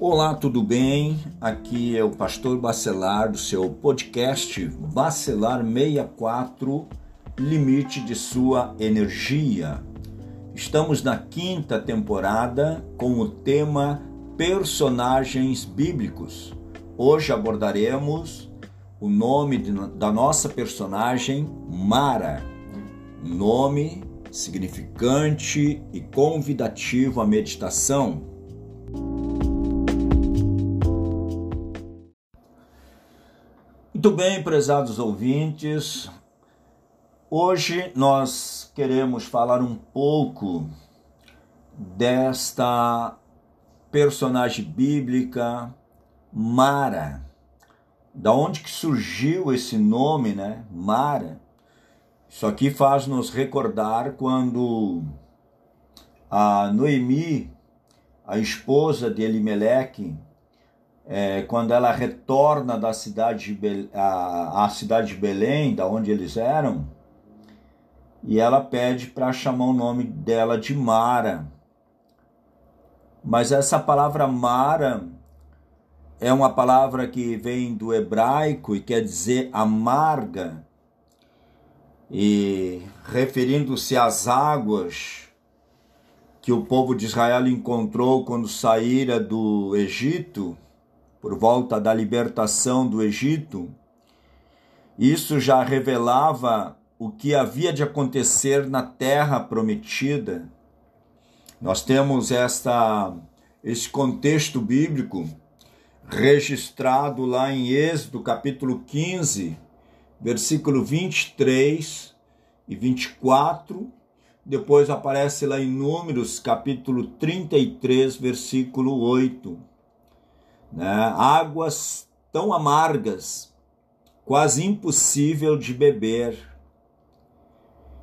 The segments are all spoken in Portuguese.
Olá, tudo bem? Aqui é o Pastor Bacelar do seu podcast Bacelar 64 Limite de Sua Energia. Estamos na quinta temporada com o tema Personagens Bíblicos. Hoje abordaremos o nome de, da nossa personagem Mara, nome significante e convidativo à meditação Muito bem, prezados ouvintes, hoje nós queremos falar um pouco desta personagem bíblica Mara. Da onde que surgiu esse nome, né? Mara. Isso aqui faz nos recordar quando a Noemi, a esposa de Elimeleque, é, quando ela retorna da cidade de a, a cidade de Belém, da onde eles eram, e ela pede para chamar o nome dela de Mara. Mas essa palavra Mara é uma palavra que vem do hebraico e quer dizer amarga, e referindo-se às águas que o povo de Israel encontrou quando saíra do Egito por volta da libertação do Egito, isso já revelava o que havia de acontecer na terra prometida. Nós temos esta esse contexto bíblico registrado lá em Êxodo capítulo 15, versículo 23 e 24. Depois aparece lá em Números capítulo 33, versículo 8 né? águas tão amargas, quase impossível de beber.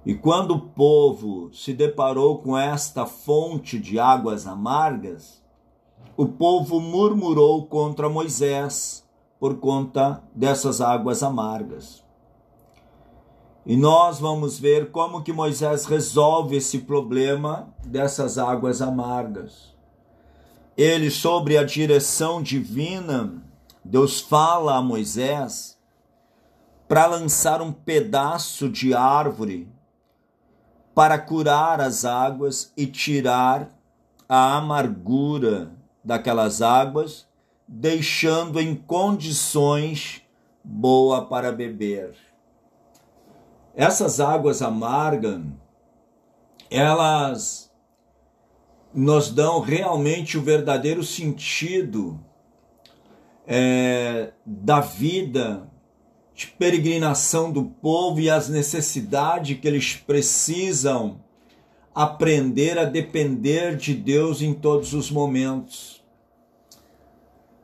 E quando o povo se deparou com esta fonte de águas amargas, o povo murmurou contra Moisés por conta dessas águas amargas. E nós vamos ver como que Moisés resolve esse problema dessas águas amargas ele, sobre a direção divina, Deus fala a Moisés para lançar um pedaço de árvore para curar as águas e tirar a amargura daquelas águas, deixando em condições boa para beber. Essas águas amargas, elas nos dão realmente o verdadeiro sentido é, da vida de peregrinação do povo e as necessidades que eles precisam aprender a depender de Deus em todos os momentos.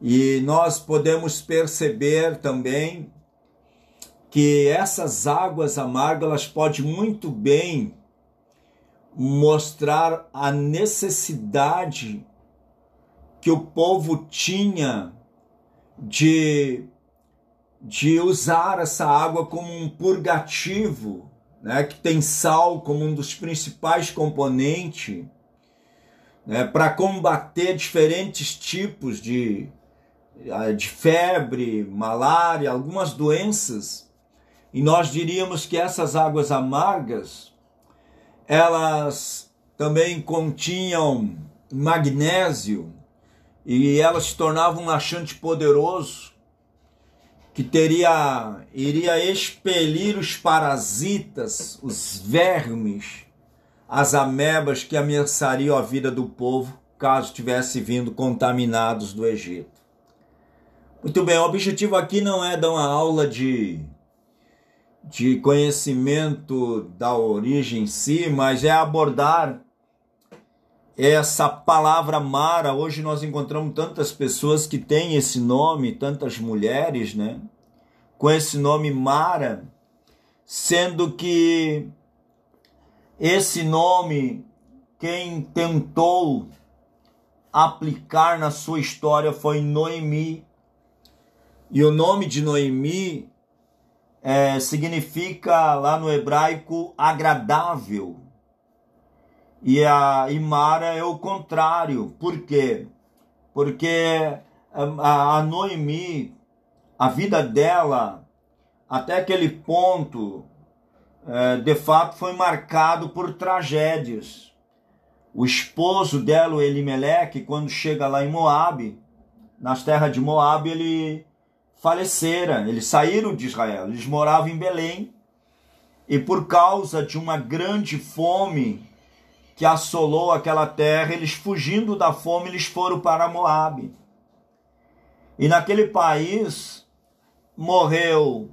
E nós podemos perceber também que essas águas amargas elas podem muito bem mostrar a necessidade que o povo tinha de, de usar essa água como um purgativo, né, que tem sal como um dos principais componentes, né, para combater diferentes tipos de, de febre, malária, algumas doenças. E nós diríamos que essas águas amargas elas também continham magnésio e elas se tornavam um laxante poderoso que teria iria expelir os parasitas, os vermes, as amebas que ameaçariam a vida do povo caso tivesse vindo contaminados do Egito. Muito bem, o objetivo aqui não é dar uma aula de de conhecimento da origem em si, mas é abordar essa palavra Mara. Hoje nós encontramos tantas pessoas que têm esse nome, tantas mulheres, né? Com esse nome Mara, sendo que esse nome, quem tentou aplicar na sua história foi Noemi. E o nome de Noemi é, significa lá no hebraico agradável. E a Imara é o contrário. Por quê? porque a, a Noemi, a vida dela, até aquele ponto, é, de fato foi marcado por tragédias. O esposo dela, o Elimeleque, quando chega lá em Moabe, nas terras de Moabe, ele falecera, eles saíram de Israel, eles moravam em Belém, e por causa de uma grande fome que assolou aquela terra, eles fugindo da fome, eles foram para Moabe. E naquele país morreu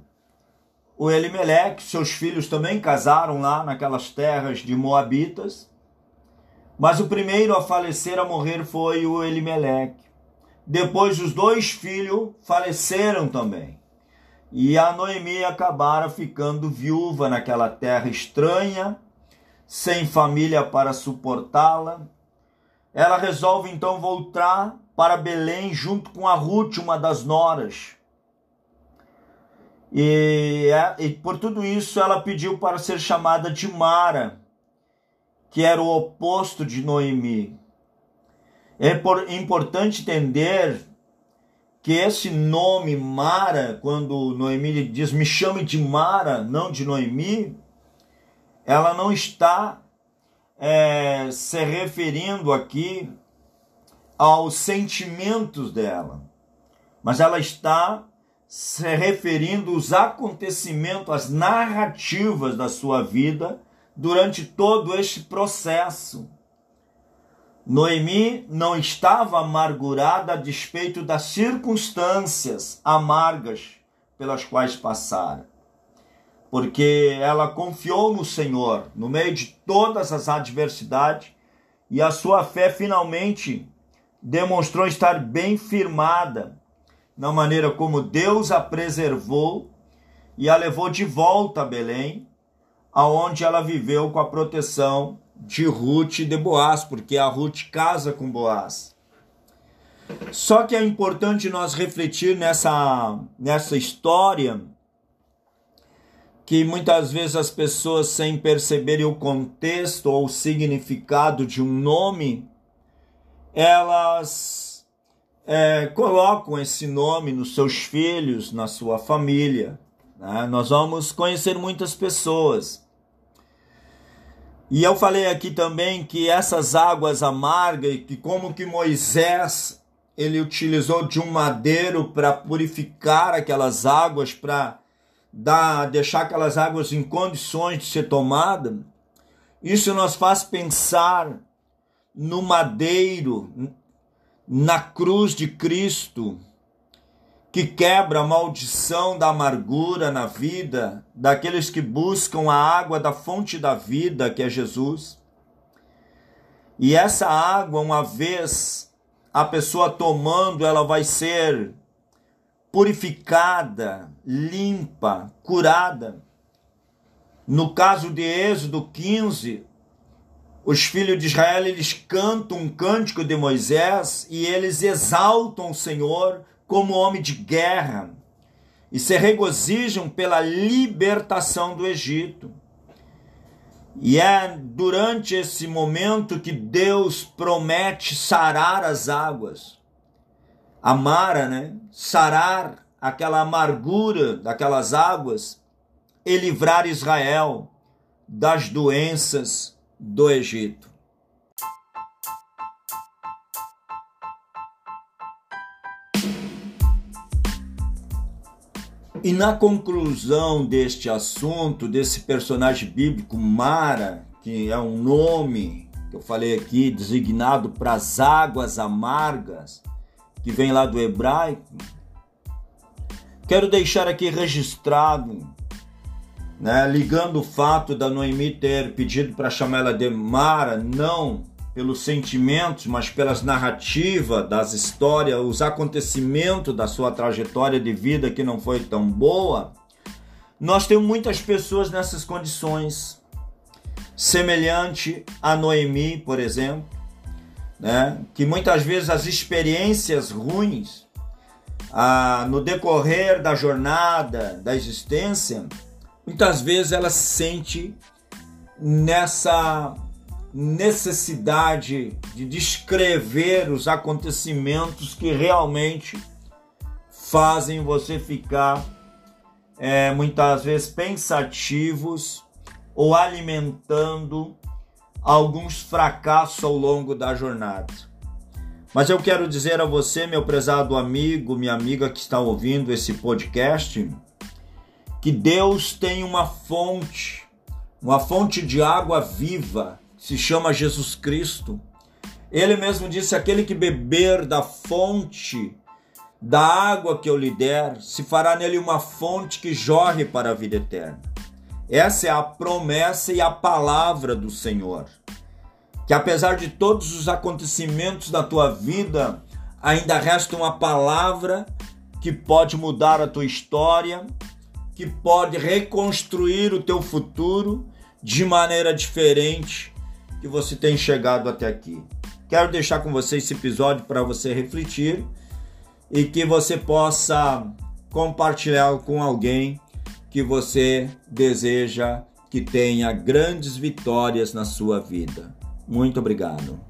o Elimeleque, seus filhos também casaram lá naquelas terras de Moabitas. Mas o primeiro a falecer, a morrer, foi o Elimeleque. Depois os dois filhos faleceram também. E a Noemi acabara ficando viúva naquela terra estranha, sem família para suportá-la. Ela resolve então voltar para Belém junto com a Ruth, uma das noras. E, é, e por tudo isso ela pediu para ser chamada de Mara, que era o oposto de Noemi. É importante entender que esse nome Mara, quando Noemi diz me chame de Mara, não de Noemi, ela não está é, se referindo aqui aos sentimentos dela, mas ela está se referindo aos acontecimentos, às narrativas da sua vida durante todo este processo. Noemi não estava amargurada a despeito das circunstâncias amargas pelas quais passara, porque ela confiou no Senhor no meio de todas as adversidades e a sua fé finalmente demonstrou estar bem firmada na maneira como Deus a preservou e a levou de volta a Belém, aonde ela viveu com a proteção de Ruth e de Boaz, porque a Ruth casa com Boaz. Só que é importante nós refletir nessa, nessa história que muitas vezes as pessoas, sem perceberem o contexto ou o significado de um nome, elas é, colocam esse nome nos seus filhos, na sua família. Né? Nós vamos conhecer muitas pessoas e eu falei aqui também que essas águas amargas, que como que Moisés ele utilizou de um madeiro para purificar aquelas águas, para dar, deixar aquelas águas em condições de ser tomada, isso nos faz pensar no madeiro, na cruz de Cristo, que quebra a maldição da amargura na vida daqueles que buscam a água da fonte da vida, que é Jesus. E essa água, uma vez a pessoa tomando, ela vai ser purificada, limpa, curada. No caso de Êxodo 15, os filhos de Israel eles cantam um cântico de Moisés e eles exaltam o Senhor como homem de guerra e se regozijam pela libertação do Egito. E é durante esse momento que Deus promete sarar as águas. Amara, né? Sarar aquela amargura daquelas águas e livrar Israel das doenças do Egito. E na conclusão deste assunto, desse personagem bíblico, Mara, que é um nome que eu falei aqui, designado para as águas amargas, que vem lá do hebraico, quero deixar aqui registrado, né, ligando o fato da Noemi ter pedido para chamar ela de Mara, não pelos sentimentos, mas pelas narrativas das histórias, os acontecimentos da sua trajetória de vida que não foi tão boa, nós temos muitas pessoas nessas condições, semelhante a Noemi, por exemplo, né? que muitas vezes as experiências ruins ah, no decorrer da jornada, da existência, muitas vezes ela se sente nessa necessidade de descrever os acontecimentos que realmente fazem você ficar é, muitas vezes pensativos ou alimentando alguns fracassos ao longo da jornada. Mas eu quero dizer a você, meu prezado amigo, minha amiga que está ouvindo esse podcast, que Deus tem uma fonte, uma fonte de água viva, se chama Jesus Cristo. Ele mesmo disse: aquele que beber da fonte da água que eu lhe der, se fará nele uma fonte que jorre para a vida eterna. Essa é a promessa e a palavra do Senhor. Que apesar de todos os acontecimentos da tua vida, ainda resta uma palavra que pode mudar a tua história, que pode reconstruir o teu futuro de maneira diferente que você tem chegado até aqui. Quero deixar com você esse episódio para você refletir e que você possa compartilhar com alguém que você deseja que tenha grandes vitórias na sua vida. Muito obrigado.